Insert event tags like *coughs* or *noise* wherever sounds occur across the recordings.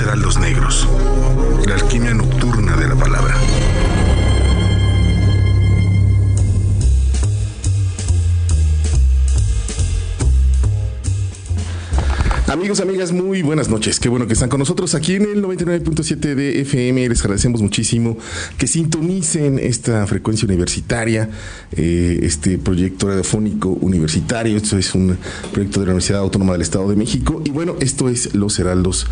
los negros. La alquimia nocturna de la palabra. Amigos, amigas, muy buenas noches. Qué bueno que están con nosotros aquí en el 99.7 de FM. Les agradecemos muchísimo que sintonicen esta frecuencia universitaria, eh, este proyecto radiofónico universitario. Esto es un proyecto de la Universidad Autónoma del Estado de México. Y bueno, esto es Los Heraldos,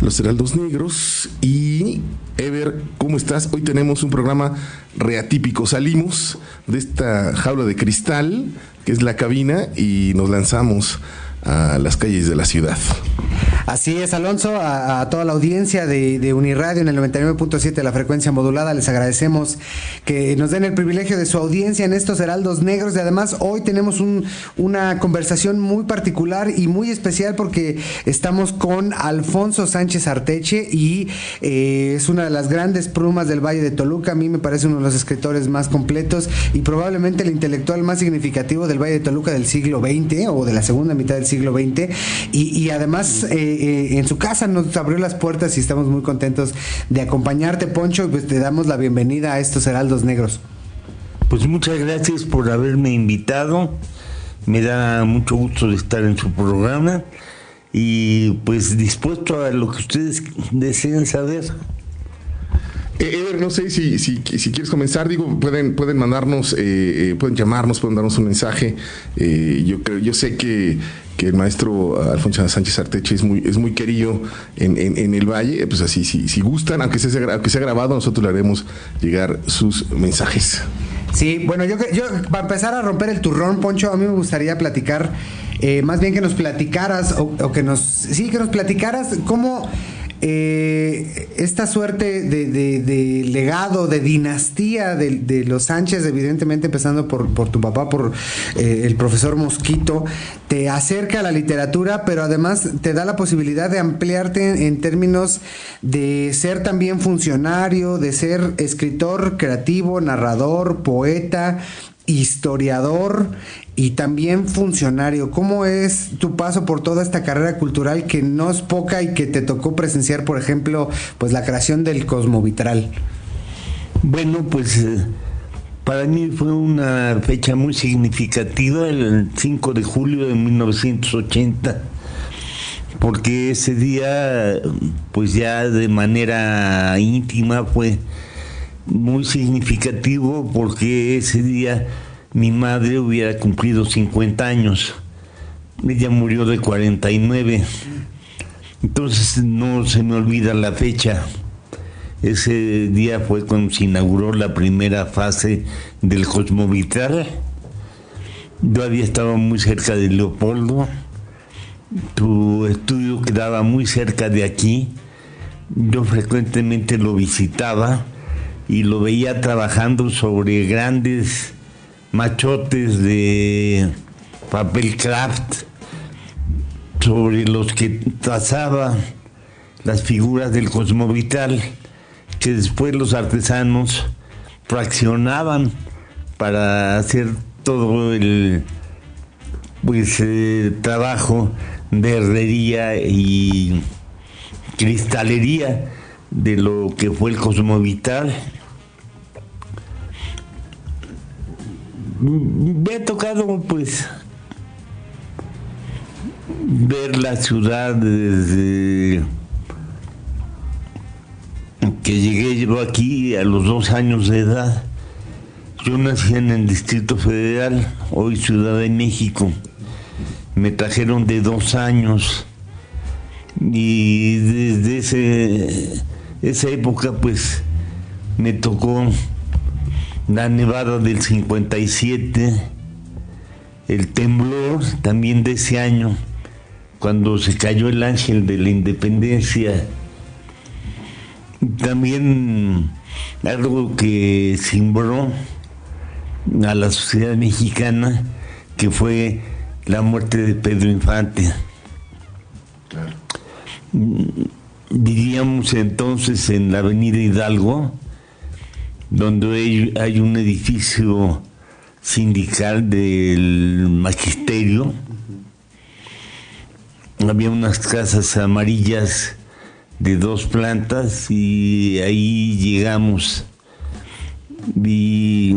Los Heraldos Negros. Y Ever, ¿cómo estás? Hoy tenemos un programa reatípico. Salimos de esta jaula de cristal, que es la cabina, y nos lanzamos a las calles de la ciudad. Así es, Alonso, a, toda la audiencia de, de Uniradio en el 99.7 de la frecuencia modulada, les agradecemos que nos den el privilegio de su audiencia en estos Heraldos Negros y además hoy tenemos un, una conversación muy particular y muy especial porque estamos con Alfonso Sánchez Arteche y eh, es una de las grandes plumas del Valle de Toluca, a mí me parece uno de los escritores más completos y probablemente el intelectual más significativo del Valle de Toluca del siglo XX o de la segunda mitad del siglo XX y, y además... Eh, eh, en su casa nos abrió las puertas y estamos muy contentos de acompañarte, Poncho, y pues te damos la bienvenida a estos Heraldos Negros. Pues muchas gracias por haberme invitado. Me da mucho gusto de estar en su programa y pues dispuesto a lo que ustedes deseen saber. Eh, Ever, no sé si, si, si, quieres comenzar, digo, pueden, pueden mandarnos, eh, pueden llamarnos, pueden darnos un mensaje. yo, yo sé que que el maestro Alfonso Sánchez Arteche es muy, es muy querido en, en, el Valle, pues así, si, si gustan, aunque sea, aunque sea grabado, nosotros le haremos llegar sus mensajes. Sí, bueno, yo, yo para empezar a romper el turrón, Poncho, a mí me gustaría platicar, eh, más bien que nos platicaras, o, o, que nos, sí, que nos platicaras cómo eh, esta suerte de, legado, de dinastía de, los Sánchez, evidentemente empezando por, tu papá, por eh, el profesor Mosquito, te acerca a la literatura, pero además te da la posibilidad de ampliarte en términos de ser también funcionario, de ser escritor creativo, narrador, poeta, historiador y también funcionario. ¿Cómo es tu paso por toda esta carrera cultural que no es poca y que te tocó presenciar, por ejemplo, pues la creación del Cosmovitral? Bueno, pues eh, para mí fue una fecha muy significativa, el 5 de julio de 1980, porque ese día, pues ya de manera íntima fue muy significativo porque ese día mi madre hubiera cumplido 50 años. Ella murió de 49. Entonces no se me olvida la fecha. Ese día fue cuando se inauguró la primera fase del Cosmovital. Yo había estado muy cerca de Leopoldo. Tu estudio quedaba muy cerca de aquí. Yo frecuentemente lo visitaba y lo veía trabajando sobre grandes machotes de papel craft sobre los que trazaba las figuras del cosmovital que después los artesanos fraccionaban para hacer todo el pues eh, trabajo de herrería y cristalería de lo que fue el cosmovital me ha tocado pues ver la ciudad desde que llegué yo aquí a los dos años de edad. Yo nací en el Distrito Federal, hoy Ciudad de México. Me trajeron de dos años y desde ese, esa época pues me tocó la nevada del 57, el temblor también de ese año, cuando se cayó el ángel de la independencia, también algo que simbró a la sociedad mexicana, que fue la muerte de Pedro Infante. Vivíamos entonces en la avenida Hidalgo, donde hay, un edificio sindical del magisterio. Había unas casas amarillas de dos plantas y ahí llegamos. Y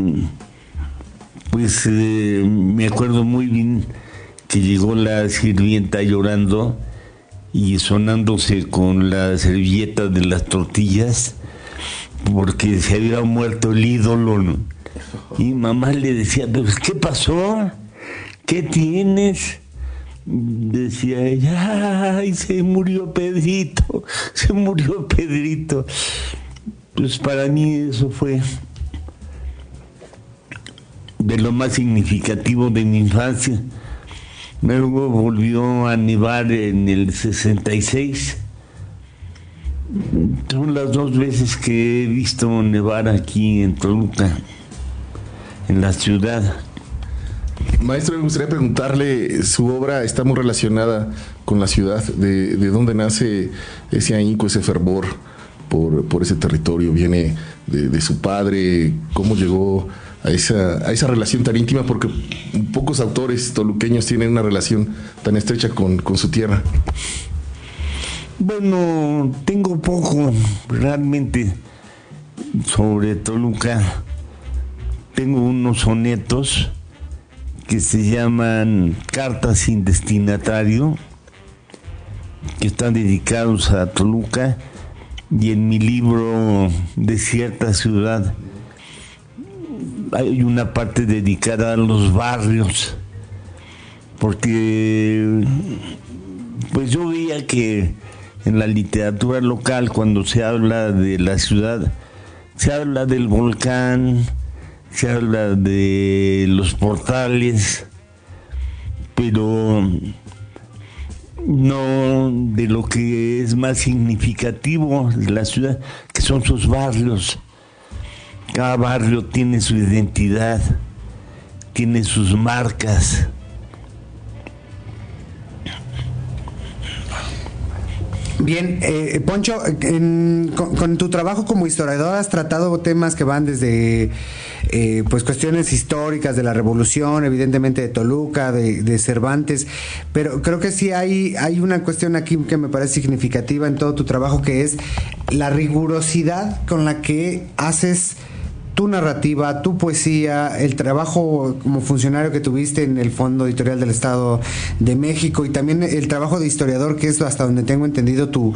pues eh, me acuerdo muy bien que llegó la sirvienta llorando y sonándose con la servilleta de las tortillas porque se había muerto el ídolo. Y mamá le decía, ¿qué pasó? ¿Qué tienes? Decía ella, ay, se murió Pedrito, se murió Pedrito. Pues para mí eso fue de lo más significativo de mi infancia. Luego volvió a nevar en el 66. Son las dos veces que he visto nevar aquí en Toluca, en la ciudad. Maestro, me gustaría preguntarle, su obra está muy relacionada con la ciudad, de, dónde nace ese ahínco, ese fervor por, ese territorio, viene de, su padre, cómo llegó a esa, a esa relación tan íntima, porque pocos autores toluqueños tienen una relación tan estrecha con, con su tierra. Bueno, tengo poco realmente sobre Toluca. Tengo unos sonetos que se llaman Cartas sin destinatario, que están dedicados a Toluca, y en mi libro De cierta ciudad hay una parte dedicada a los barrios, porque pues yo veía que en la literatura local cuando se habla de la ciudad, se habla del volcán, se habla de los portales, pero no de lo que es más significativo de la ciudad, que son sus barrios. Cada barrio tiene su identidad, tiene sus marcas. Bien, eh, Poncho, con, tu trabajo como historiador has tratado temas que van desde eh, pues cuestiones históricas de la revolución, evidentemente de Toluca, de, Cervantes, pero creo que sí hay, hay una cuestión aquí que me parece significativa en todo tu trabajo, que es la rigurosidad con la que haces tu narrativa, tu poesía, el trabajo como funcionario que tuviste en el Fondo Editorial del Estado de México y también el trabajo de historiador, que es hasta donde tengo entendido tu,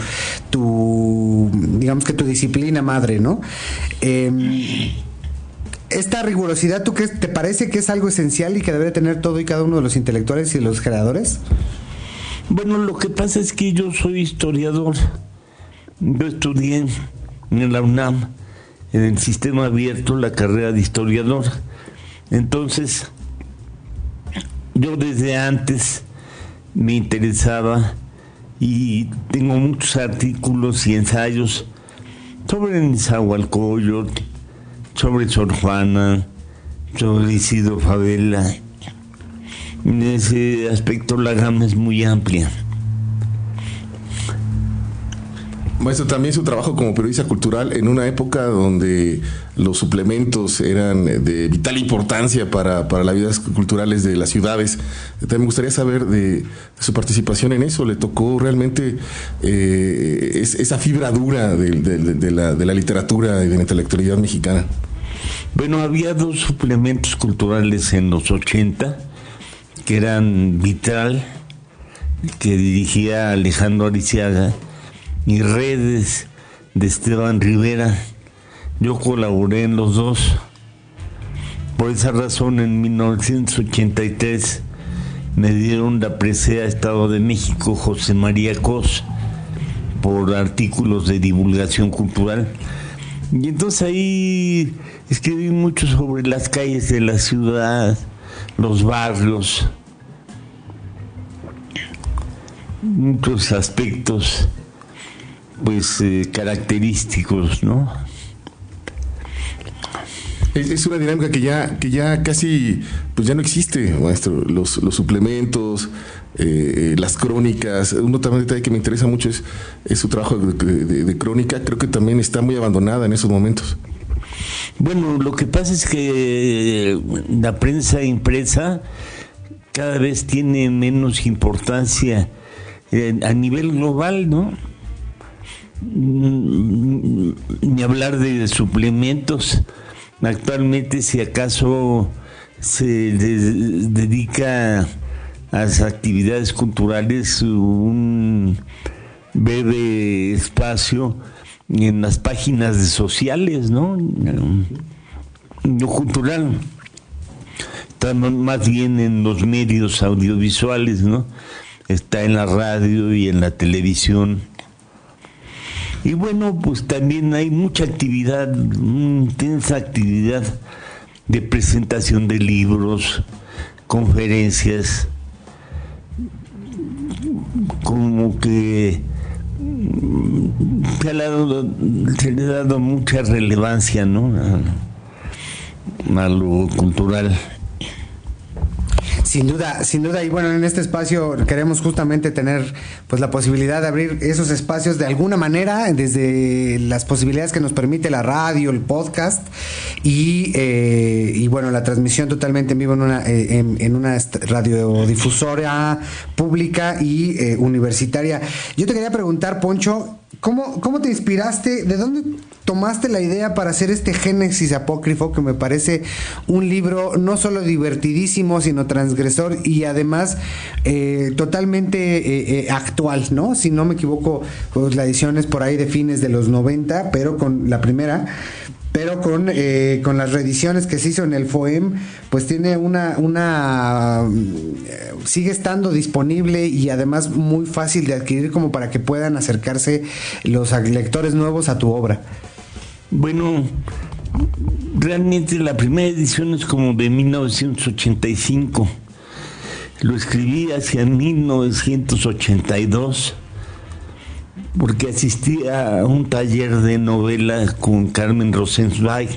digamos que tu disciplina madre, ¿no? Em, esta rigurosidad, ¿tú crees, te parece que es algo esencial y que debe tener todo y cada uno de los intelectuales y los creadores? Bueno, lo que pasa es que yo soy historiador. Yo estudié en la UNAM en el sistema abierto la carrera de historiador. Entonces, yo desde antes me interesaba y tengo muchos artículos y ensayos sobre Nezahualcóyotl, sobre Sor Juana, sobre Isidro Favela. En ese aspecto la gama es muy amplia. Maestro, también su trabajo como periodista cultural en una época donde los suplementos eran de vital importancia para, para las vidas culturales de las ciudades. También me gustaría saber de, su participación en eso. ¿Le tocó realmente eh, esa fibra dura de, la, de la literatura y de la intelectualidad mexicana? Bueno, había dos suplementos culturales en los 80 que eran Vital, que dirigía Alejandro Ariciaga, y redes de Esteban Rivera. Yo colaboré en los dos. Por esa razón, en 1983 me dieron la presea Estado de México José María Cos por artículos de divulgación cultural. Y entonces ahí escribí mucho sobre las calles de la ciudad, los barrios, muchos aspectos pues eh, característicos, ¿no? Es, una dinámica que ya, que ya casi, pues ya no existe, maestro. Los, los suplementos, eh, las crónicas. Uno también detalle que me interesa mucho es, su trabajo de, crónica. Creo que también está muy abandonada en esos momentos. Bueno, lo que pasa es que la prensa impresa cada vez tiene menos importancia eh, a nivel global, ¿no? Ni hablar de suplementos. Actualmente, si acaso se dedica a las actividades culturales un breve espacio en las páginas de sociales, ¿no? Lo cultural está más bien en los medios audiovisuales, ¿no? Está en la radio y en la televisión. Y bueno, pues también hay mucha actividad, intensa actividad de presentación de libros, conferencias, como que se le, ha dado, le dado mucha relevancia ¿no? a lo cultural. Sin duda, sin duda. Y bueno, en este espacio queremos justamente tener pues la posibilidad de abrir esos espacios de alguna manera, desde las posibilidades que nos permite la radio, el podcast y, eh, y bueno, la transmisión totalmente en vivo en una, eh, en, una radiodifusora pública y eh, universitaria. Yo te quería preguntar, Poncho, ¿Cómo, ¿Cómo te inspiraste? ¿De dónde tomaste la idea para hacer este Génesis apócrifo que me parece un libro no solo divertidísimo, sino transgresor y además eh, totalmente eh, eh, actual, ¿no? Si no me equivoco, pues la edición es por ahí de fines de los 90, pero con la primera pero con, eh, con las reediciones que se hizo en el FOEM, pues tiene una, una eh, sigue estando disponible y además muy fácil de adquirir como para que puedan acercarse los lectores nuevos a tu obra. Bueno, realmente la primera edición es como de 1985. Lo escribí hacia 1982 porque asistí a un taller de novela con Carmen Rosenzweig.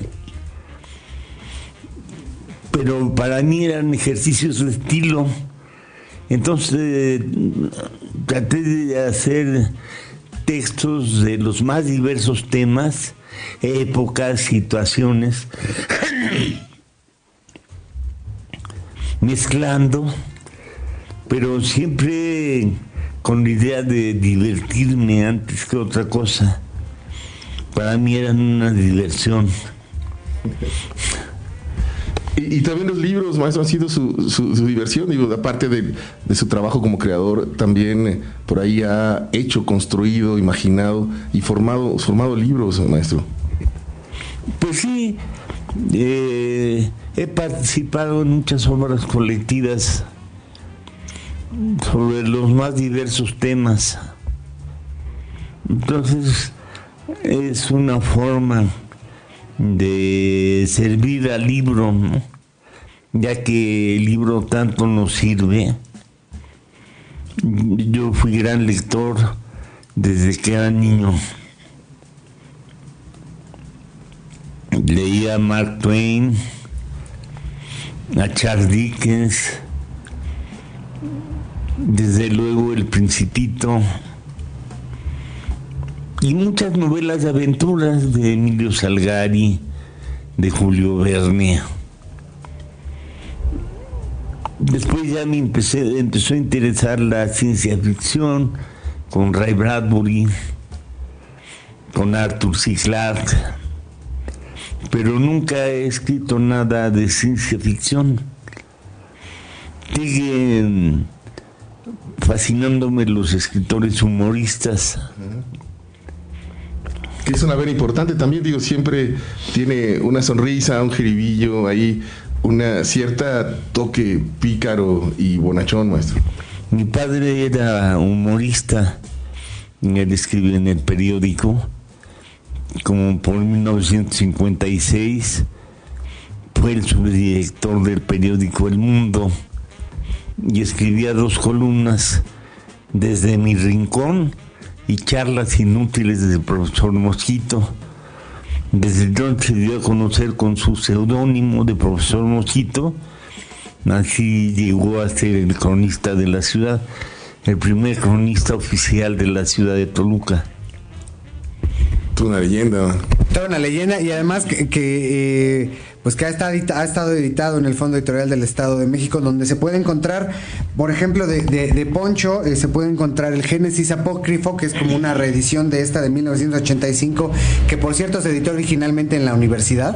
Pero para mí eran ejercicios de estilo. Entonces traté de hacer textos de los más diversos temas, épocas, situaciones, *coughs* mezclando, pero siempre con la idea de divertirme antes que otra cosa. Para mí eran una diversión. Y, también los libros, maestro, han sido su, su, diversión. Digo, aparte de, su trabajo como creador, también eh, por ahí ha hecho, construido, imaginado y formado, formado libros, maestro. Pues sí, eh, he participado en muchas obras colectivas sobre los más diversos temas. Entonces, es una forma de servir al libro, ya que el libro tanto nos sirve. Yo fui gran lector desde que era niño. Leía a Mark Twain, a Charles Dickens, desde luego El Principito y muchas novelas de aventuras de Emilio Salgari, de Julio Verne. Después ya me empecé, empezó a interesar la ciencia ficción con Ray Bradbury, con Arthur C. Clarke, pero nunca he escrito nada de ciencia ficción. Sigue fascinándome los escritores humoristas. Que es una vera importante también, digo, siempre tiene una sonrisa, un jiribillo ahí, una cierta toque pícaro y bonachón, maestro. Mi padre era humorista, él escribió en el periódico, como por 1956, fue el subdirector del periódico El Mundo y escribía dos columnas desde mi rincón y charlas inútiles del profesor Mosquito. Desde entonces se dio a conocer con su seudónimo de profesor Mosquito. Así llegó a ser el cronista de la ciudad, el primer cronista oficial de la ciudad de Toluca. Toda una leyenda. Toda una leyenda y además que, eh, pues que ha estado, ha estado editado en el Fondo Editorial del Estado de México, donde se puede encontrar, por ejemplo, de, de, de Poncho, eh, se puede encontrar el Génesis Apócrifo, que es como una reedición de esta de 1985, que por cierto se editó originalmente en la universidad.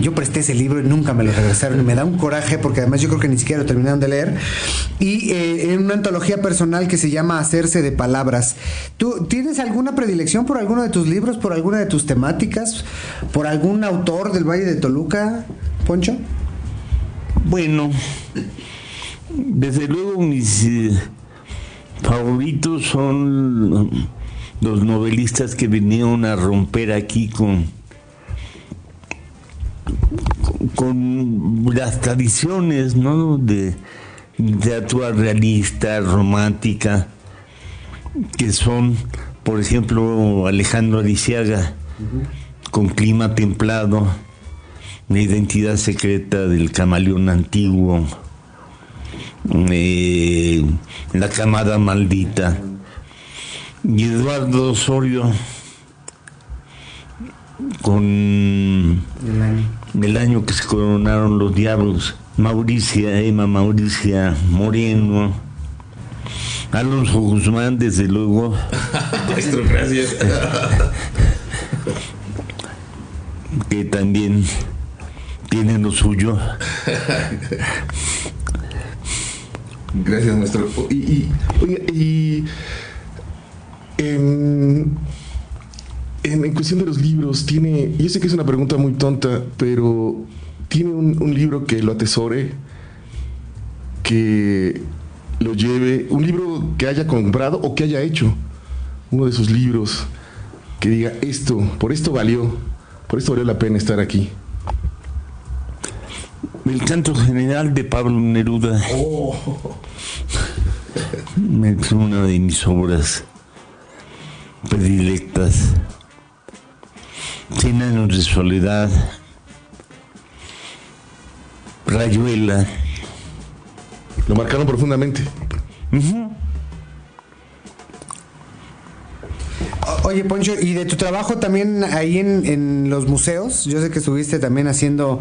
Yo presté ese libro y nunca me lo regresaron y me da un coraje porque además yo creo que ni siquiera lo terminaron de leer. Y eh, en una antología personal que se llama Hacerse de Palabras. ¿Tú tienes alguna predilección por alguno de tus libros, por alguna de tus temáticas, por algún autor del Valle de Toluca, Poncho? Bueno, desde luego mis eh, favoritos son los novelistas que vinieron a romper aquí con con las tradiciones ¿no? de literatura realista, romántica, que son, por ejemplo, Alejandro Ariciaga, con clima templado, la identidad secreta del camaleón antiguo, eh, la camada maldita, y Eduardo Osorio con. El año que se coronaron los diablos, Mauricia, Emma Mauricia Moreno, Alonso Guzmán, desde luego, *laughs* Maestro, gracias. *laughs* que también tiene lo suyo. *laughs* Gracias, maestro. Y, y, y en, en, en cuestión de los libros, tiene, yo sé que es una pregunta muy tonta, pero tiene un, un libro que lo atesore, que lo lleve, un libro que haya comprado o que haya hecho, uno de sus libros, que diga, esto, por esto valió, por esto valió la pena estar aquí. El canto general de Pablo Neruda *laughs* es una de mis obras predilectas. De soledad, Rayuela. Lo marcaron profundamente. O- Oye, Poncho, y de tu trabajo también ahí en, en los museos, yo sé que estuviste también haciendo,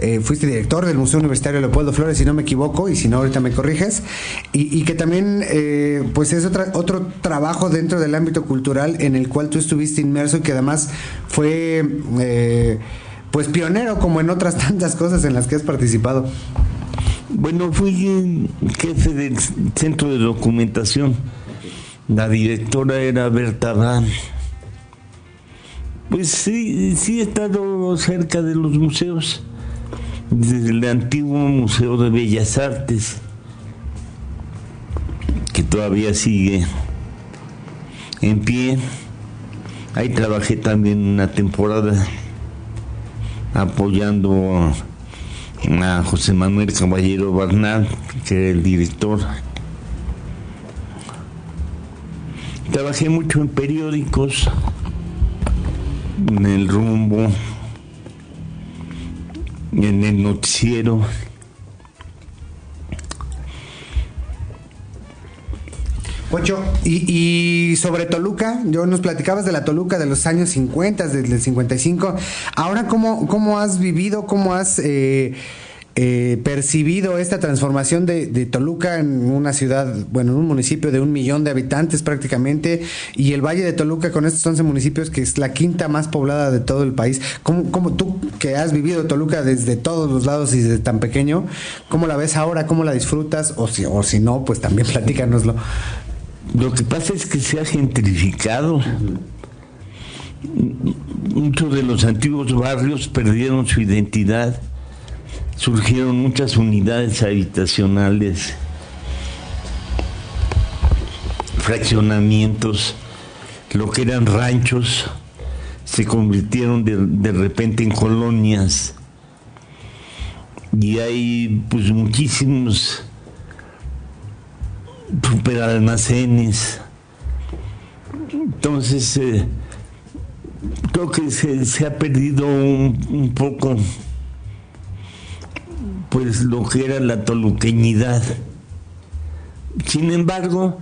eh, fuiste director del Museo Universitario Leopoldo Flores, si no me equivoco, y si no, ahorita me corriges, y, que también, eh, pues es otra, otro trabajo dentro del ámbito cultural en el cual tú estuviste inmerso y que además fue, eh, pues pionero como en otras *laughs* tantas cosas en las que has participado. Bueno, fui jefe del centro de documentación. La directora era Berta Van. Pues sí, sí he estado cerca de los museos. Desde el antiguo Museo de Bellas Artes, que todavía sigue en pie. Ahí trabajé también una temporada apoyando a José Manuel Caballero Barnal, que era el director. Trabajé mucho en periódicos, en el rumbo, en el noticiero. Poncho, y, y sobre Toluca, yo nos platicabas de la Toluca de los años 50, desde el 55. Ahora, ¿cómo, cómo has vivido, cómo has eh, eh, percibido esta transformación de, Toluca en una ciudad, bueno, en un municipio de un millón de habitantes prácticamente, y el Valle de Toluca con estos 11 municipios, que es la quinta más poblada de todo el país? ¿Cómo, cómo tú, que has vivido Toluca desde todos los lados y desde tan pequeño, cómo la ves ahora, cómo la disfrutas? O si, o si no, pues también *laughs* platícanoslo. Lo que pasa es que se ha gentrificado. Muchos de los antiguos barrios perdieron su identidad. Surgieron muchas unidades habitacionales, fraccionamientos, lo que eran ranchos se convirtieron de, de repente en colonias y hay pues muchísimos superalmacenes. Entonces, eh, creo que se, se ha perdido un, un, poco pues lo que era la toluqueñidad. Sin embargo,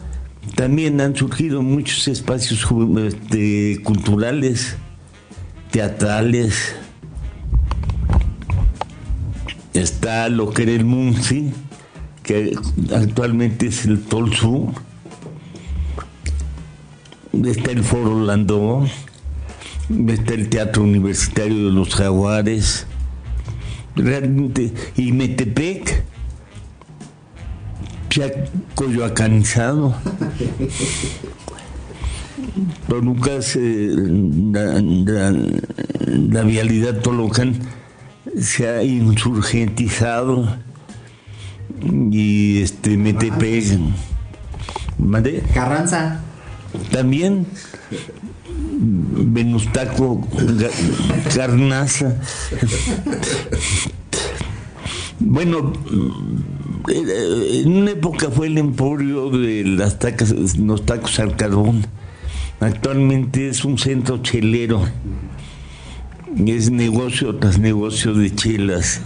también han surgido muchos espacios este, culturales teatrales. Está lo que era el Munci, que actualmente es el Tolsu. Está el Foro Landó. Está el Teatro Universitario de los Jaguares. Realmente, y Metepec se ha coyoacanizado. *laughs* Pero nunca se, la, la, vialidad Tolocan se ha insurgentizado y este Metepec. ¿Mande? Carranza. También Venustaco Carnaza. Bueno, en una época fue el emporio de las tacas, los tacos al carbón. Actualmente es un centro chelero. Es negocio tras negocio de chelas.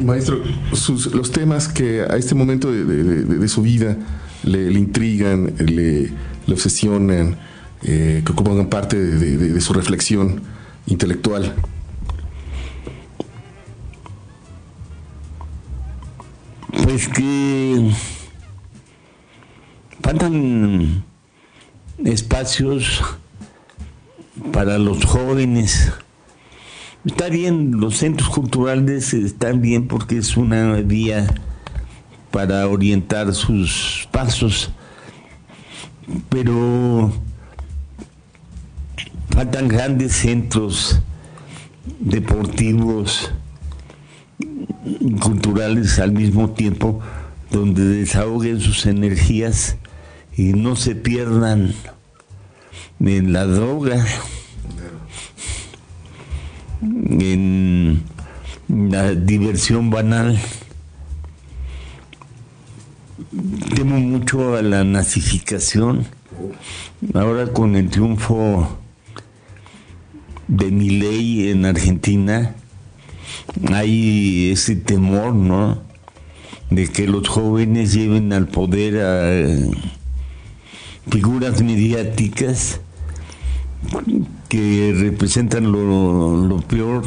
Maestro, los temas que a este momento de, su vida le, intrigan, le, obsesionan, eh, que ocupan parte de su reflexión intelectual. Pues que faltan espacios para los jóvenes. Está bien, los centros culturales están bien porque es una vía para orientar sus pasos, pero faltan grandes centros deportivos, culturales al mismo tiempo, donde desahoguen sus energías y no se pierdan en la droga, en la diversión banal. Temo mucho a la nazificación. Ahora con el triunfo de mi ley en Argentina, hay ese temor, ¿no? De que los jóvenes lleven al poder a eh, figuras mediáticas que representan lo, peor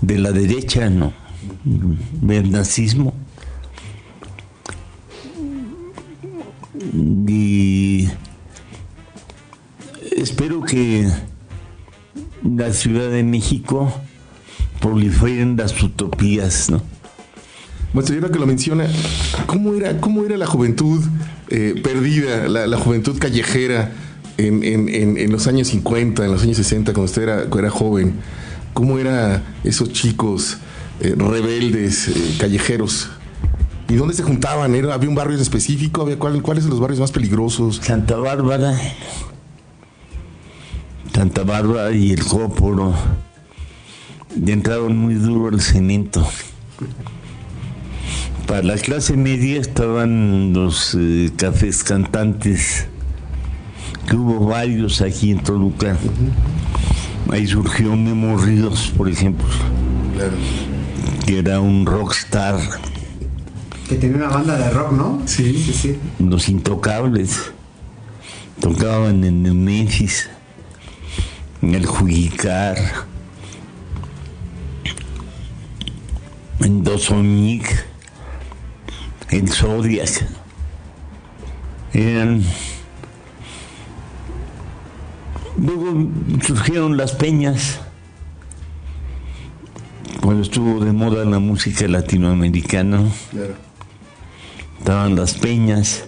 de la derecha, ¿no? El nazismo. Y espero que la Ciudad de México proliferen las utopías, ¿no? Bueno, que lo menciona, ¿cómo era, cómo era la juventud eh, perdida, la, juventud callejera en, los años 50, en los años 60, cuando usted era, era joven? ¿Cómo eran esos chicos eh, rebeldes, eh, callejeros? ¿Y dónde se juntaban? ¿Era, ¿Había un barrio específico? ¿Había cuál, ¿Cuáles son los barrios más peligrosos? Santa Bárbara. Santa Bárbara y el Cóporo ya entraron muy duro el cemento. Para la clase media estaban los eh, cafés cantantes, que hubo varios aquí en Toluca. Ahí surgió Memo Ríos, por ejemplo, que era un rockstar. Que tenía una banda de rock, ¿no? Sí, sí, sí. Los Intocables. Tocaban en el Memphis, en el Juicar en Dosonic, en Zodiac. Eran. Luego surgieron las peñas, cuando estuvo de moda la música latinoamericana. Estaban las peñas.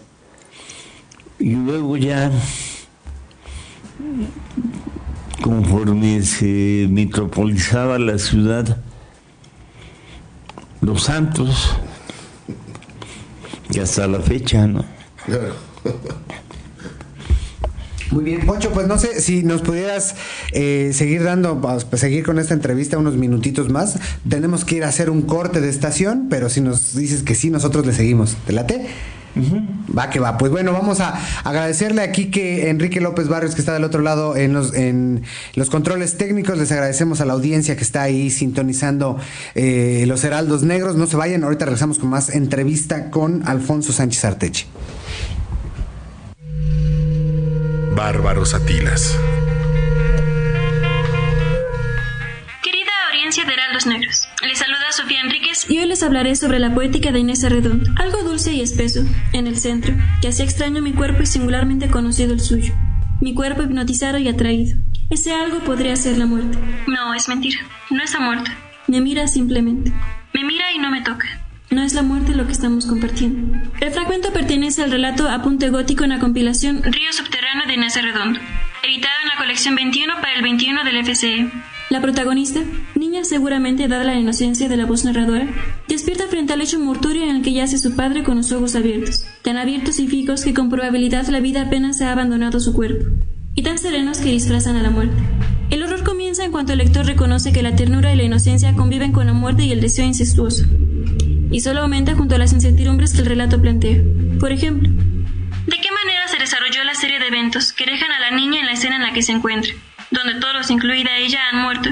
Y luego ya, conforme se metropolizaba la ciudad, los santos, que hasta la fecha, ¿no? *laughs* Muy bien, Poncho, pues no sé si nos pudieras eh, seguir dando, pues, seguir con esta entrevista unos minutitos más. Tenemos que ir a hacer un corte de estación, pero si nos dices que sí, nosotros le seguimos. ¿Te late? Va que va. Pues bueno, vamos a agradecerle aquí que Enrique López Barrios, que está del otro lado en los, en los controles técnicos, les agradecemos a la audiencia que está ahí sintonizando eh, los Heraldos Negros. No se vayan, ahorita regresamos con más entrevista con Alfonso Sánchez Arteche. Bárbaros Atilas. Querida audiencia de Heraldos Negros, les saluda Sofía Enríquez y hoy les hablaré sobre la poética de Inés Arredondo, algo dulce y espeso, en el centro, que hacía extraño mi cuerpo y singularmente conocido el suyo. Mi cuerpo hipnotizado y atraído. Ese algo podría ser la muerte. No, es mentira. No está muerta. Me mira simplemente. Me mira y no me toca. No es la muerte lo que estamos compartiendo. El fragmento pertenece al relato Apunte Gótico en la compilación Río Subterráneo de Inés Redondo, editado en la colección 21 para el 21 del FCE. La protagonista, niña seguramente dada la inocencia de la voz narradora, despierta frente al hecho mortuorio en el que yace su padre con los ojos abiertos, tan abiertos y fijos que con probabilidad la vida apenas ha abandonado su cuerpo, y tan serenos que disfrazan a la muerte. El horror comienza en cuanto el lector reconoce que la ternura y la inocencia conviven con la muerte y el deseo incestuoso, y solo aumenta junto a las incertidumbres que el relato plantea. Por ejemplo, ¿de qué manera se desarrolló la serie de eventos que dejan a la niña en la escena en la que se encuentra? donde todos, incluida ella, han muerto,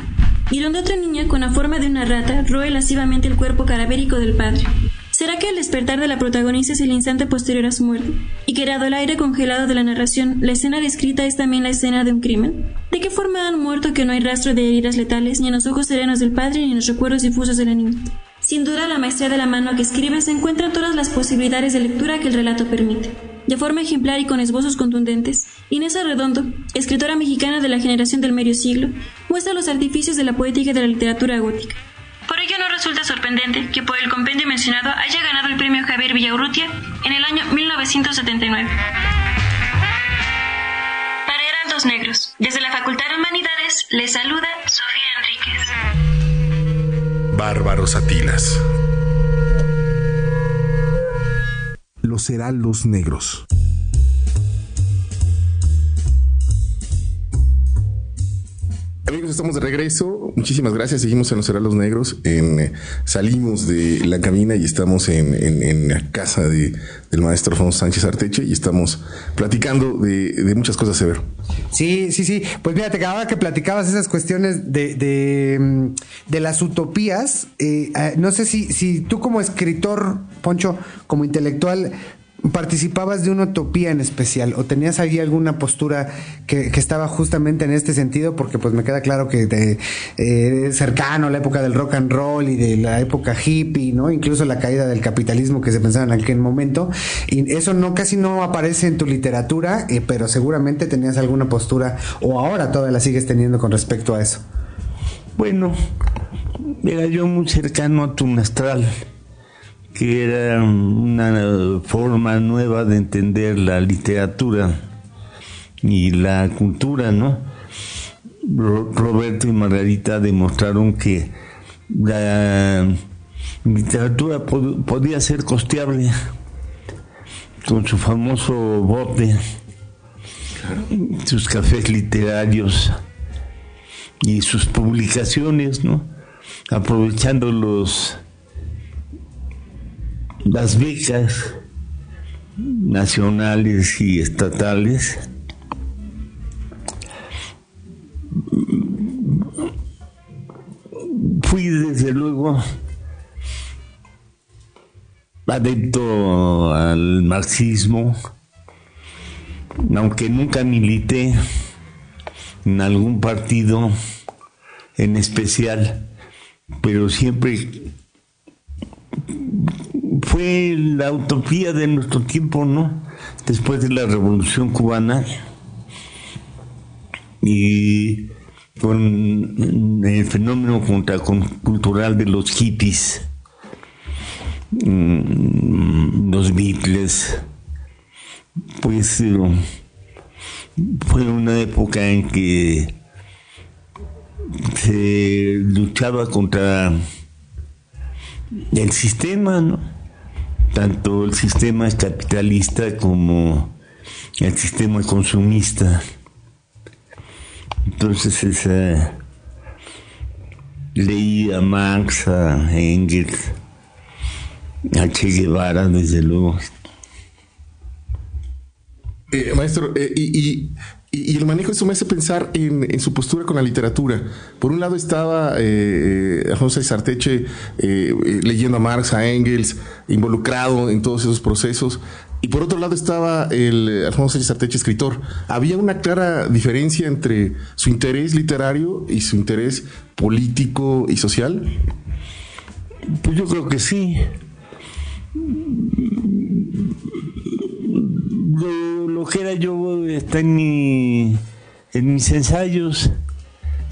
y donde otra niña con la forma de una rata roe lascivamente el cuerpo cadavérico del padre. ¿Será que el despertar de la protagonista es el instante posterior a su muerte? Y que dado el aire congelado de la narración, la escena descrita es también la escena de un crimen? ¿De qué forma han muerto que no hay rastro de heridas letales ni en los ojos serenos del padre ni en los recuerdos difusos de la niña? Sin duda, la maestría de la mano que escribe se encuentra en todas las posibilidades de lectura que el relato permite. De forma ejemplar y con esbozos contundentes, Inés Arredondo, escritora mexicana de la generación del medio siglo, muestra los artificios de la poética y de la literatura gótica. Por ello no resulta sorprendente que por el compendio mencionado haya ganado el premio Javier Villaurrutia en el año 1979. Para Heraldos Negros, desde la Facultad de Humanidades, les saluda Sofía Enríquez. Bárbaros Atilas. Los negros. Amigos, estamos de regreso. Muchísimas gracias. Seguimos en los Heraldos Negros. Eh, salimos de la cabina y estamos en, la casa de, del maestro Alfonso Sánchez Arteche y estamos platicando de, muchas cosas, Severo. Sí, sí, sí. Pues mira, te acababa que platicabas esas cuestiones de, de, mm, de las utopías. Eh, eh, no sé si tú como escritor, Poncho, como intelectual, participabas de una utopía en especial o tenías ahí alguna postura que, estaba justamente en este sentido, porque pues me queda claro que te, eh, cercano a la época del rock and roll y de la época hippie, ¿no? Incluso la caída del capitalismo que se pensaba en aquel momento. Y eso no casi no aparece en tu literatura, eh, pero seguramente tenías alguna postura o ahora todavía la sigues teniendo con respecto a eso. Bueno, era yo muy cercano a Tunastral, que era una forma nueva de entender la literatura y la cultura, ¿no? Ro- Roberto y Margarita demostraron que la literatura pod- podía ser costeable con su famoso bote, sus cafés literarios y sus publicaciones, ¿no? Aprovechando los las becas nacionales y estatales. Fui desde luego adepto al marxismo, aunque nunca milité en algún partido en especial, pero siempre fue la utopía de nuestro tiempo, ¿no? Después de la Revolución Cubana y con el fenómeno contracultural de los hippies, mm, los Beatles, pues eh, fue una época en que se luchaba contra el sistema, ¿no? tanto el sistema capitalista como el sistema consumista. Entonces esa, leí a Marx, a Engels, a Che Guevara, desde luego. Eh, maestro, eh, y, y- y el manejo eso me hace pensar en, su postura con la literatura. Por un lado estaba eh, eh, Alfonso Sarteche eh, eh, leyendo a Marx, a Engels, involucrado en todos esos procesos, y por otro lado estaba el Alfonso Sánchez Arteche, escritor. Había una clara diferencia entre su interés literario y su interés político y social. Pues yo creo que sí. Lo, que era yo está en, mi, en mis ensayos,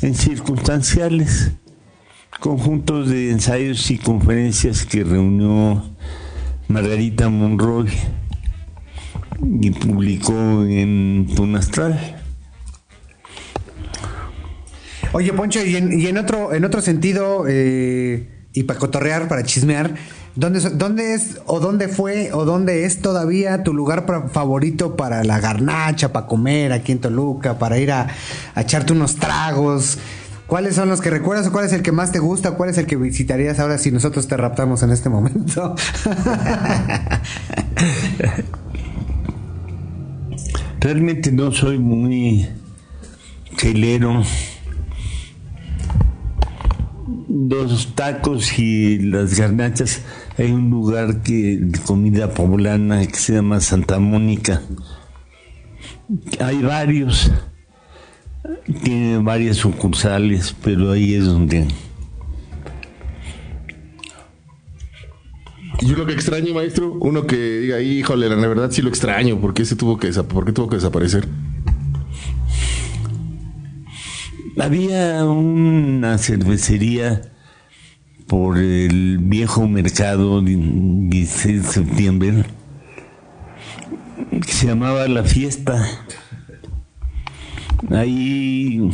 en circunstanciales, conjuntos de ensayos y conferencias que reunió Margarita Monroy y publicó en Tunastral. Oye, Poncho, y en, otro, en otro sentido, eh, y para cotorrear, para chismear, ¿dónde, ¿dónde es o dónde fue o dónde es todavía tu lugar favorito para la garnacha, para comer aquí en Toluca, para ir a, echarte unos tragos? ¿Cuáles son los que recuerdas o cuál es el que más te gusta? ¿Cuál es el que visitarías ahora si nosotros te raptamos en este momento? *laughs* Realmente no soy muy chelero. Los tacos y las garnachas, hay un lugar que, de comida poblana que se llama Santa Mónica. Hay varios, tiene varias sucursales, pero ahí es donde Yo lo que extraño, maestro, uno que diga, híjole, la verdad sí lo extraño, ¿por qué, se tuvo, que, ¿por qué tuvo que desaparecer? Había una cervecería por el viejo mercado 16 de septiembre que se llamaba La Fiesta. Ahí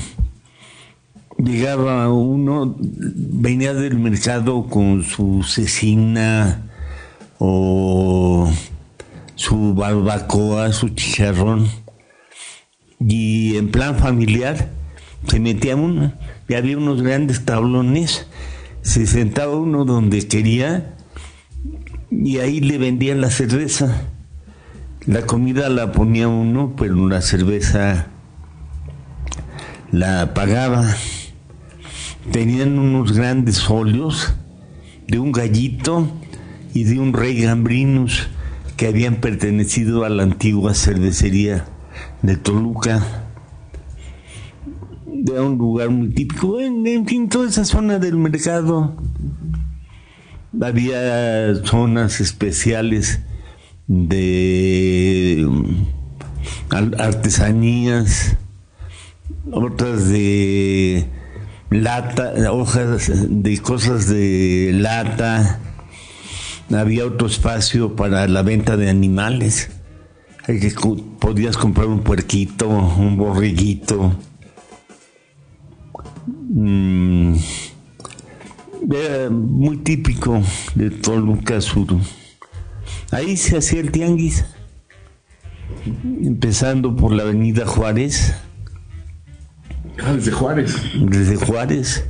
llegaba uno, venía del mercado con su cecina, o su barbacoa, su chicharrón. Y en plan familiar se metía uno, y había unos grandes tablones, se sentaba uno donde quería y ahí le vendían la cerveza. La comida la ponía uno, pero la cerveza la pagaba. Tenían unos grandes folios de un gallito y de un rey Gambrinus que habían pertenecido a la antigua cervecería de Toluca. De un lugar muy típico, en, fin, toda esa zona del mercado. Había zonas especiales de mm, artesanías, otras de lata, hojas de cosas de lata, había otro espacio para la venta de animales. Podías comprar un puerquito, un borriguito. Mm, era muy típico de Toluca Sur. Ahí se hacía el tianguis, empezando por la avenida Juárez. Ah, desde Juárez. Desde Juárez.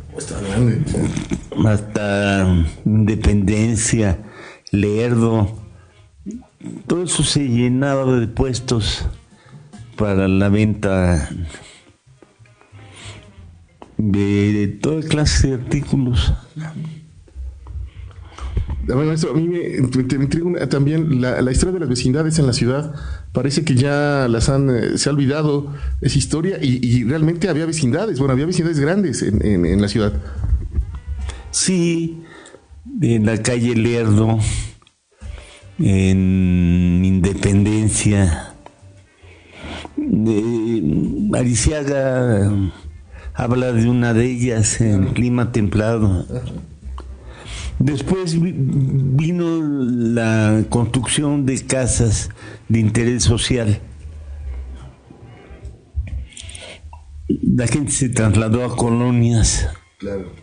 Hasta Independencia Lerdo, todo eso se llenaba de puestos para la venta de toda clase de artículos. Bueno, eso a mí me, intriga también la, historia de las vecindades en la ciudad. Parece que ya las han, eh, se ha olvidado esa historia y, realmente había vecindades, bueno, había vecindades grandes en, en la ciudad. Sí, en la calle Lerdo, en Independencia. Mariciaga habla de una de ellas en clima templado. Después vino la construcción de casas de interés social. La gente se trasladó a colonias. Claro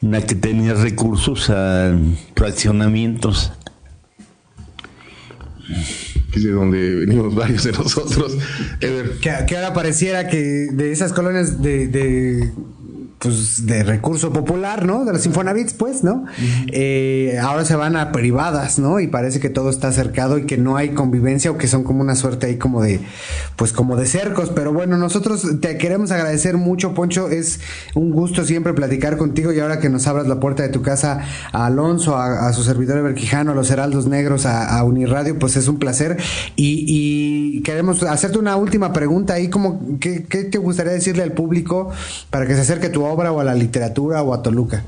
una que tenía recursos a fraccionamientos. De donde venimos varios de nosotros. *laughs* Que, ahora pareciera que de esas colonias de, pues, de recurso popular, ¿no? De los Infonavits, pues, ¿no? Eh, ahora se van a privadas, ¿no? Y parece que todo está cercado y que no hay convivencia o que son como una suerte ahí como de, pues como de cercos. Pero bueno, nosotros te queremos agradecer mucho, Poncho. Es un gusto siempre platicar contigo y ahora que nos abras la puerta de tu casa a Alonso, a, su servidor Berquijano, a los Heraldos Negros, a, Uniradio, pues es un placer. Y, queremos hacerte una última pregunta ahí, como, ¿qué, ¿qué, te gustaría decirle al público para que se acerque a tu obra o a la literatura o a Toluca?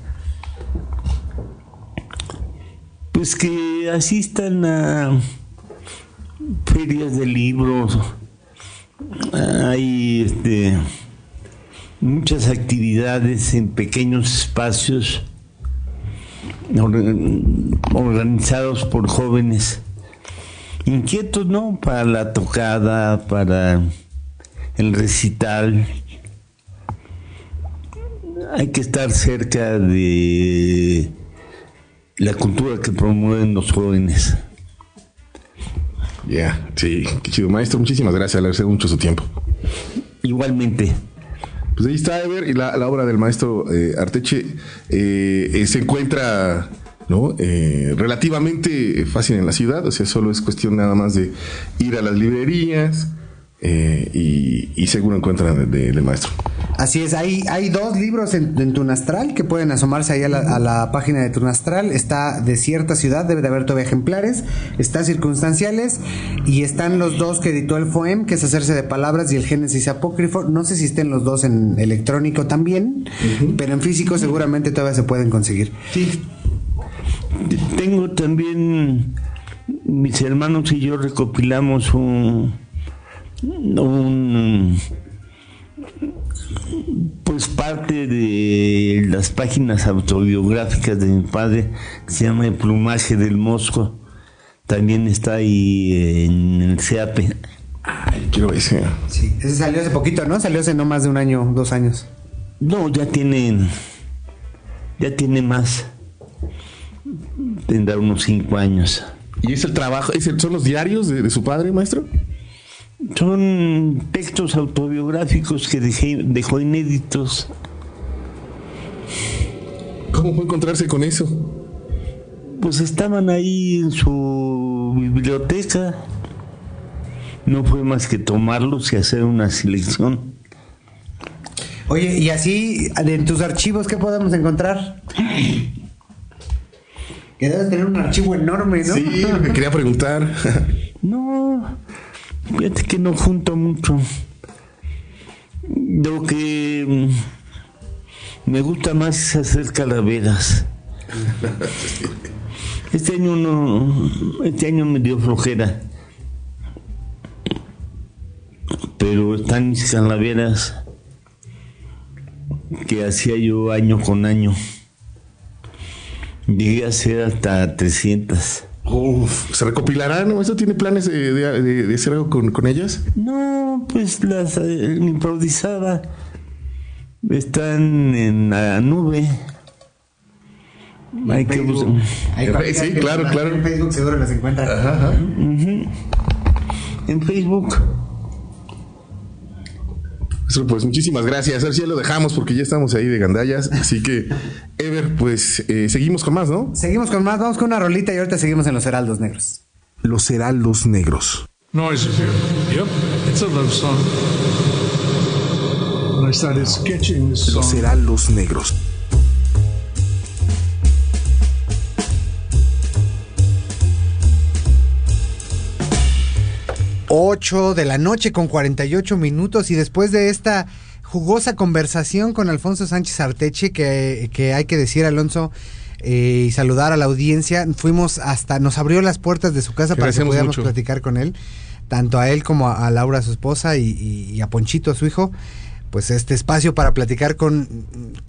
Pues que asistan a ferias de libros, hay este, muchas actividades en pequeños espacios organizados por jóvenes inquietos, ¿no? Para la tocada, para el recital hay que estar cerca de la cultura que promueven los jóvenes. Ya, sí, qué chido. Maestro, muchísimas gracias, le agradezco mucho su tiempo. Igualmente. Pues ahí está, Ever, y la, obra del maestro eh, Arteche eh, eh, se encuentra ¿no? relativamente fácil en la ciudad, o sea, solo es cuestión nada más de ir a las librerías y, seguro encuentran del maestro. Así es, hay, hay dos libros en, Tunastral que pueden asomarse ahí a la, página de Tunastral. Está de cierta ciudad, debe de haber todavía ejemplares. Está Circunstanciales y están los dos que editó el FOEM, que es Hacerse de Palabras y el Génesis Apócrifo. No sé si estén los dos en electrónico también, pero en físico seguramente todavía se pueden conseguir. Sí. Tengo también, mis hermanos y yo recopilamos un, un pues parte de las páginas autobiográficas de mi padre, se llama El plumaje del mosco, también está ahí en el CAP. Ay, quiero ese. Sí, ese salió hace poquito, ¿no? Salió hace no más de un año, dos años. No, ya tienen, ya tiene más. Tendrá unos cinco años. ¿Y es el trabajo, es son los diarios de su padre, maestro? Son textos autobiográficos que dejó inéditos. ¿Cómo fue encontrarse con eso? Pues estaban ahí en su biblioteca. No fue más que tomarlos y hacer una selección. Oye, y así, en tus archivos, ¿qué podemos encontrar? Que debes tener un archivo enorme, ¿no? Sí, me quería preguntar. *laughs* no, Fíjate que no junto mucho. Lo que mm, me gusta más es hacer calaveras. *laughs* Este año no, este año me dio flojera. Pero están mis calaveras que hacía yo año con año. Llegué a hacer hasta 300. Uf, ¿se recopilarán? ¿Eso tiene planes de, hacer algo con, ellas? No, pues las eh, improvisaba. Están en la nube. Hay que buscar. Sí, claro, claro. En Facebook seguro las encuentran. Ajá, En Facebook pues muchísimas gracias. A ver si ya lo dejamos porque ya estamos ahí de gandallas. Así que, Ever, pues eh, seguimos con más, ¿no? Seguimos con más. Vamos con una rolita y ahorita seguimos en Los Heraldos Negros. Los Heraldos Negros. Noise Yep, it's a love song. I started sketching this song. Los Heraldos Negros. 8 de la noche con 48 minutos y después de esta jugosa conversación con Alfonso Sánchez Arteche, que, que hay que decir, Alonso, eh, y saludar a la audiencia, fuimos hasta, nos abrió las puertas de su casa para que pudiéramos platicar con él, tanto a él como a, Laura, su esposa, y, a Ponchito, su hijo pues este espacio para platicar con,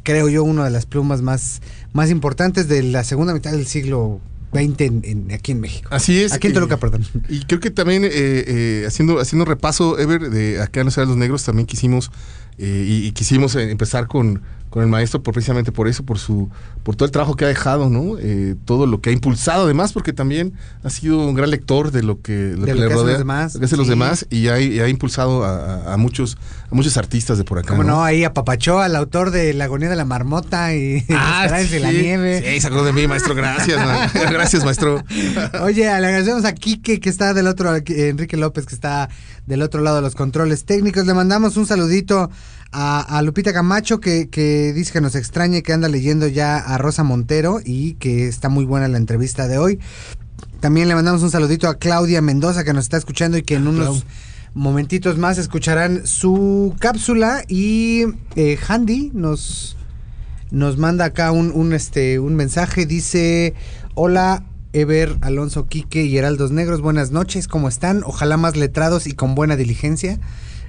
creo yo, una de las plumas más, más importantes de la segunda mitad del siglo 20 en, aquí en México. Así es. Aquí en Toluca, perdón. Y creo que también, eh, eh, haciendo, haciendo repaso, Ever, de acá en los Negros, también quisimos, eh, y, quisimos empezar con, con el maestro por precisamente por eso, por su, por todo el trabajo que ha dejado, ¿no? Eh, todo lo que ha impulsado, además, porque también ha sido un gran lector de lo que, lo De que lo le que rodea, los demás, lo que hacen los sí. demás, y ha, y ha impulsado a, muchos, a muchos artistas de por acá. Como no, ahí apapachó al autor de La agonía de la marmota y *laughs* Ah, Esperanza y la sí. nieve. Sí, se acordó de mí, maestro. Gracias, ma- *laughs* gracias, maestro. *laughs* Oye, le agradecemos a Quique que está del otro, Enrique López que está del otro lado de los controles técnicos. Le mandamos un saludito a, a Lupita Camacho que, que dice que nos extraña y que anda leyendo ya a Rosa Montero y que está muy buena la entrevista de hoy. También le mandamos un saludito a Claudia Mendoza que nos está escuchando y que en unos momentitos más escucharán su cápsula. Y eh, Handy nos nos manda acá un, un, este un mensaje. Dice hola Ever Alonso Quique y Heraldos Negros. Buenas noches cómo están ojalá más letrados y con buena diligencia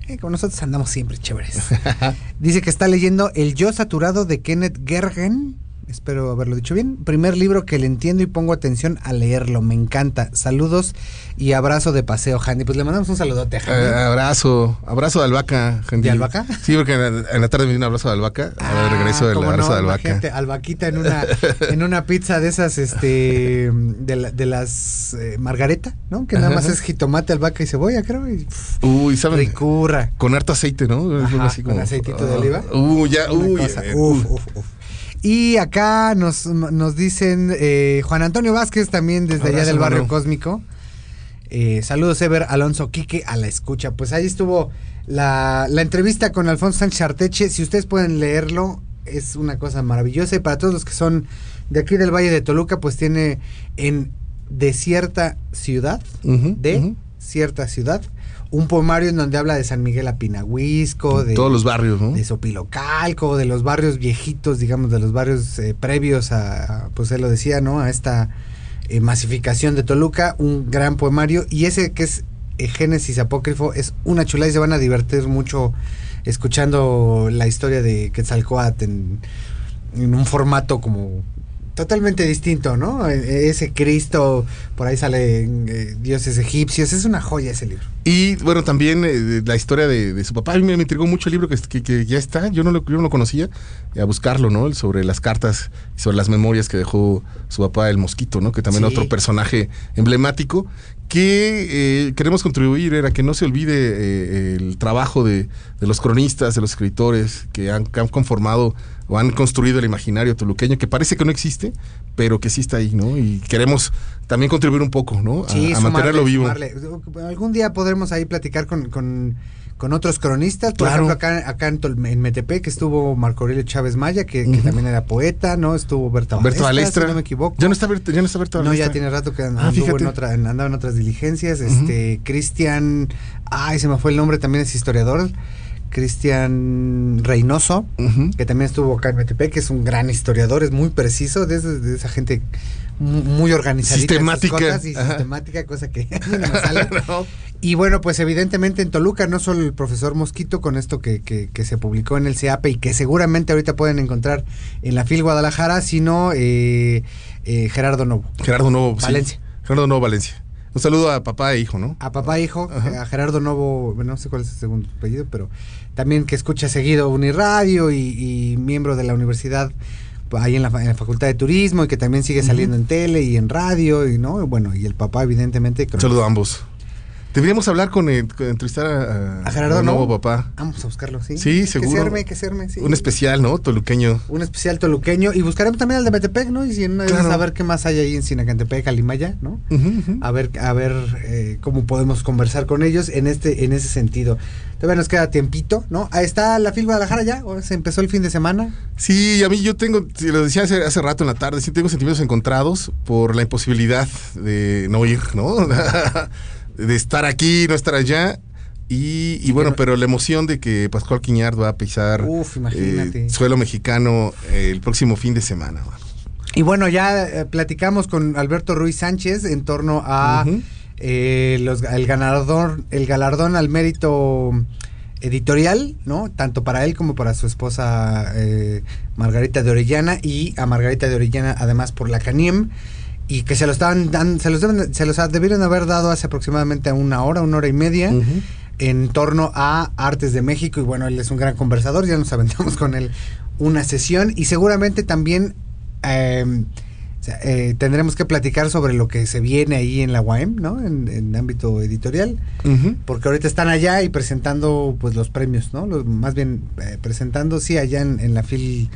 Eh, como nosotros andamos siempre chéveres. *laughs* Dice que está leyendo El yo saturado de Kenneth Gergen espero haberlo dicho bien primer libro que le entiendo y pongo atención a leerlo me encanta saludos y abrazo de paseo Handy pues le mandamos un saludote a Eh, Handy abrazo, abrazo de albahaca, gente. ¿De albahaca? Sí, porque en la, en la tarde me dio un abrazo de albahaca. Ahora Ah, regreso del abrazo no, de albahaca. imagínate, albaquita en una, *laughs* en una pizza de esas, este, de, la- de las eh, margareta, ¿no? Que nada Ajá, más es jitomate, albahaca y cebolla, creo. Y, pff, Uy, ¿saben? ricurra. Con harto aceite, ¿no? Ajá, algo con aceitito de oliva. Uh, ya, Una uy. eh, uf, uf, uf. Y acá nos, nos dicen eh, Juan Antonio Vázquez también desde allá del barrio cósmico. Eh, saludos, Ever Alonso Quique, a la escucha. Pues ahí estuvo la, la entrevista con Alfonso Sánchez Arteche. Si ustedes pueden leerlo, es una cosa maravillosa. Y para todos los que son de aquí del Valle de Toluca, pues tiene en De cierta ciudad, de. Cierta ciudad, un poemario en donde habla de San Miguel Apinahuisco, de Todos los barrios, ¿no? de Sopilocalco, de los barrios viejitos, digamos, de los barrios eh, previos a, a, pues él lo decía, ¿no? A esta eh, masificación de Toluca, un gran poemario, y ese que es eh, Génesis Apócrifo es una chulada y se van a divertir mucho escuchando la historia de Quetzalcoatl en, en un formato como totalmente distinto, ¿no? E- Ese Cristo, por ahí salen eh, dioses egipcios, es una joya ese libro. Y bueno, también eh, la historia de, de su papá. A mí me, me intrigó mucho el libro que, que- que ya está. Yo no lo, yo no lo conocía. A buscarlo, ¿no? Sobre las cartas, sobre las memorias que dejó su papá, el mosquito, ¿no? Que también Sí. otro personaje emblemático. Que eh, queremos contribuir era que no se olvide el trabajo de, de los cronistas, de los escritores que han, que han conformado o han construido el imaginario toluqueño, que parece que no existe, pero que sí está ahí, ¿no? Y queremos también contribuir un poco, ¿no? A, Sí, a sumarle, mantenerlo vivo. sumarle. Algún día podremos ahí platicar con, con, con otros cronistas. Por Claro. ejemplo, acá, acá en, en Metepec estuvo Marco Aurelio Chávez Maya, que, también era poeta, ¿no? Estuvo Berta Balestra. si no me equivoco. Ya no está Berta, ya no está Berta No, ya tiene rato que Ah, anduvo en otra, en- andaba en otras diligencias. Este, Cristian, ay, se me fue el nombre, también es historiador. Cristian Reynoso, que también estuvo acá en Metepec, que es un gran historiador, es muy preciso, de, esa- de esa gente mu- muy sus Sistemática. cosas y Ajá. sistemática, cosa que *laughs* no sale. *laughs* No. Y bueno, pues evidentemente en Toluca, no solo el profesor Mosquito con esto que, que, que se publicó en el CEAP y que seguramente ahorita pueden encontrar en la FIL Guadalajara, sino eh, eh, Gerardo Novo. Gerardo Novo. sí. Valencia. Gerardo Novo Valencia. Un saludo a papá e hijo, ¿no? A papá e hijo, Ajá. a Gerardo Novo, no sé cuál es el segundo apellido, pero también que escucha seguido Uniradio y, y miembro de la universidad ahí en la, en la Facultad de Turismo y que también sigue saliendo en tele y en radio y no, bueno, y el papá evidentemente. Un saludo a ambos. Deberíamos hablar con, el, con- entrevistar a, A Gerardo Novo. papá. Vamos a buscarlo, ¿sí? Sí, Que seguro. se arme, que se arme, sí. Un especial, ¿no? Toluqueño. Un especial toluqueño y buscaremos también al de Metepec, ¿no? Y si en una Claro. a ver qué más hay ahí en Sinacantepec, Alimaya, ¿no? Ujú, ujú. a ver a ver eh, cómo podemos conversar con ellos en este en ese sentido. Todavía nos queda tiempito, ¿no? Ahí está la FIL Guadalajara ya, o se empezó el fin de semana. Sí, a mí yo tengo, lo decía hace, hace rato en la tarde, sí tengo sentimientos encontrados por la imposibilidad de no ir, ¿no? *laughs* de estar aquí, no estar allá. Y, y bueno, no- pero la emoción de que Pascual Quiñard va a pisar Uf, eh, suelo mexicano eh, el próximo fin de semana. Y bueno, ya eh, platicamos con Alberto Ruiz Sánchez en torno a eh, los, el galardón el galardón al mérito editorial, ¿no? Tanto para él como para su esposa eh, Margarita de Orellana y a Margarita de Orellana además por la Caniem y que se lo estaban dan- se los deben- se los debieron haber dado hace aproximadamente una hora, una hora y media en torno a Artes de México. Y bueno, él es un gran conversador, ya nos aventamos con él una sesión. Y seguramente también eh, eh, tendremos que platicar sobre lo que se viene ahí en la UAM, ¿no? En, en ámbito editorial, porque ahorita están allá y presentando pues los premios, ¿no? Los, más bien eh, presentando sí allá en, en la FIL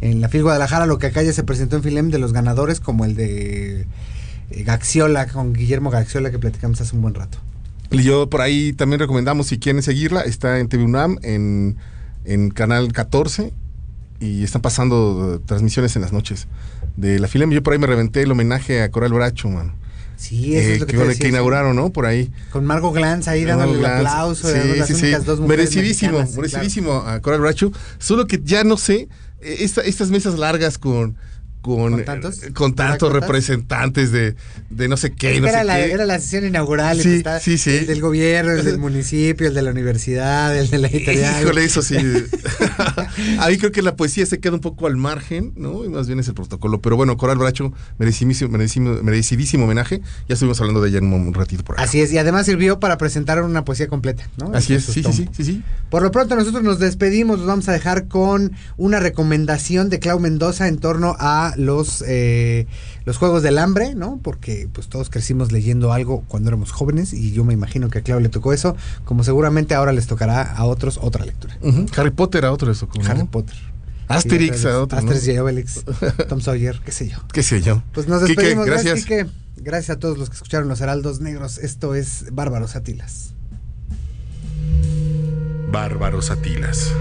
en la FIL Guadalajara lo que acá ya se presentó en Filem de los ganadores como el de eh, Gaxiola con Guillermo Gaxiola que platicamos hace un buen rato. Y yo por ahí también recomendamos, si quieren seguirla, está en TV UNAM, en, en Canal 14, y están pasando eh, transmisiones en las noches de la Filem. Yo por ahí me reventé el homenaje a Coral Bracho, man. Sí, eso Eh, es lo que, que, te que inauguraron, ¿no? Por ahí. Con Margot Glantz ahí dándole el aplauso, Sí, las sí, sí. dos Merecidísimo, claro. merecidísimo a Coral Bracho. Solo que ya no sé, eh, esta- estas mesas largas con. Con, ¿Con tantos? eh, con tantos representantes de, de no sé qué, no era, sé la, qué. era la sesión inaugural. Sí, está sí, sí. El del gobierno, el del *laughs* municipio, el de la universidad, el de la editorial. Híjole, eso sí. *laughs* *laughs* Ahí creo que la poesía se queda un poco al margen, ¿no? Y más bien es el protocolo. Pero bueno, Coral Bracho, merecidísimo, merecidísimo, merecidísimo homenaje. Ya estuvimos hablando de ella en un, ratito por acá. Así es, y además sirvió para presentar una poesía completa, ¿no? Así es, sí, sí, sí, sí. Por lo pronto nosotros nos despedimos, nos vamos a dejar con una recomendación de Clau Mendoza en torno a los, eh, los Juegos del Hambre, ¿no? Porque pues todos crecimos leyendo algo cuando éramos jóvenes y yo me imagino que a Clau le tocó eso, como seguramente ahora les tocará a otros otra lectura. Harry Potter a otro eso, ¿no? Harry Potter. Asterix a otro, ¿no? Asterix y Obelix, *laughs* Tom Sawyer, qué sé yo. ¿Qué sé yo? Pues nos Quique, despedimos, gracias. gracias, Quique. Gracias a todos los que escucharon los Heraldos Negros. Esto es Bárbaros Atilas. Bárbaros Atilas.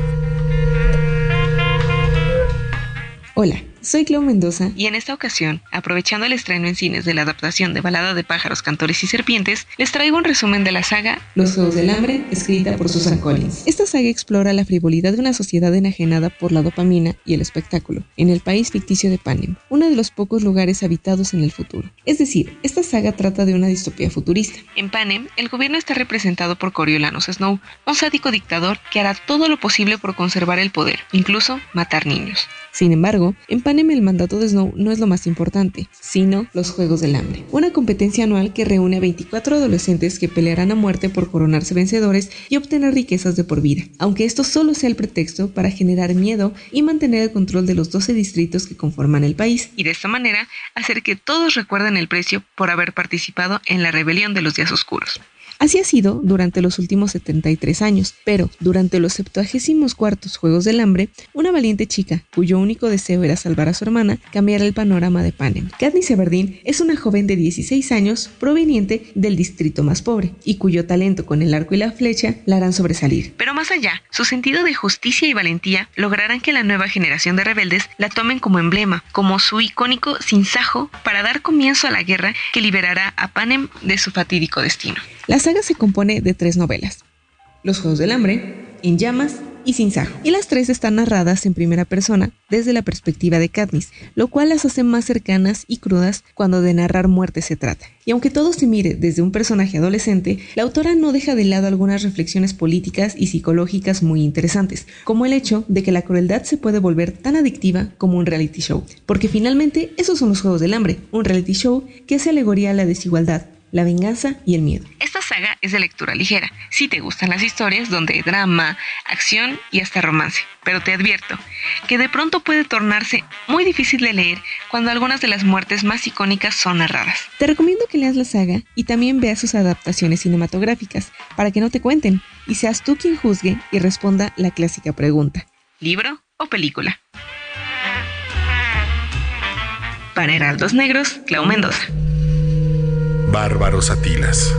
Hola, soy Clau Mendoza y en esta ocasión, aprovechando el estreno en cines de la adaptación de Balada de pájaros, cantores y serpientes, les traigo un resumen de la saga Los Juegos del Hambre, escrita por Susan Collins. Esta saga explora la frivolidad de una sociedad enajenada por la dopamina y el espectáculo en el país ficticio de Panem, uno de los pocos lugares habitados en el futuro. Es decir, esta saga trata de una distopía futurista. En Panem, el gobierno está representado por Coriolanus Snow, un sádico dictador que hará todo lo posible por conservar el poder, incluso matar niños. Sin embargo, en Panem el mandato de Snow no es lo más importante, sino los Juegos del Hambre, una competencia anual que reúne a 24 adolescentes que pelearán a muerte por coronarse vencedores y obtener riquezas de por vida, aunque esto solo sea el pretexto para generar miedo y mantener el control de los 12 distritos que conforman el país, y de esta manera hacer que todos recuerden el precio por haber participado en la rebelión de los días oscuros. Así ha sido durante los últimos 73 años, pero durante los 74 Juegos del Hambre, una valiente chica, cuyo único deseo era salvar a su hermana, cambiará el panorama de Panem. Katniss Everdeen es una joven de 16 años proveniente del distrito más pobre y cuyo talento con el arco y la flecha la harán sobresalir. Pero más allá, su sentido de justicia y valentía lograrán que la nueva generación de rebeldes la tomen como emblema, como su icónico sinsajo para dar comienzo a la guerra que liberará a Panem de su fatídico destino. Saga se compone de tres novelas. Los Juegos del Hambre, En Llamas y Sin Sajo. Y las tres están narradas en primera persona desde la perspectiva de Katniss, lo cual las hace más cercanas y crudas cuando de narrar muerte se trata. Y aunque todo se mire desde un personaje adolescente, la autora no deja de lado algunas reflexiones políticas y psicológicas muy interesantes, como el hecho de que la crueldad se puede volver tan adictiva como un reality show. Porque finalmente esos son los Juegos del Hambre, un reality show que hace alegoría a la desigualdad, la venganza y el miedo. Esta saga es de lectura ligera, si te gustan las historias donde hay drama, acción y hasta romance. Pero te advierto que de pronto puede tornarse muy difícil de leer cuando algunas de las muertes más icónicas son narradas. Te recomiendo que leas la saga y también veas sus adaptaciones cinematográficas para que no te cuenten y seas tú quien juzgue y responda la clásica pregunta. ¿Libro o película? Para Heraldos Negros, Clau Mendoza. Bárbaros Atilas.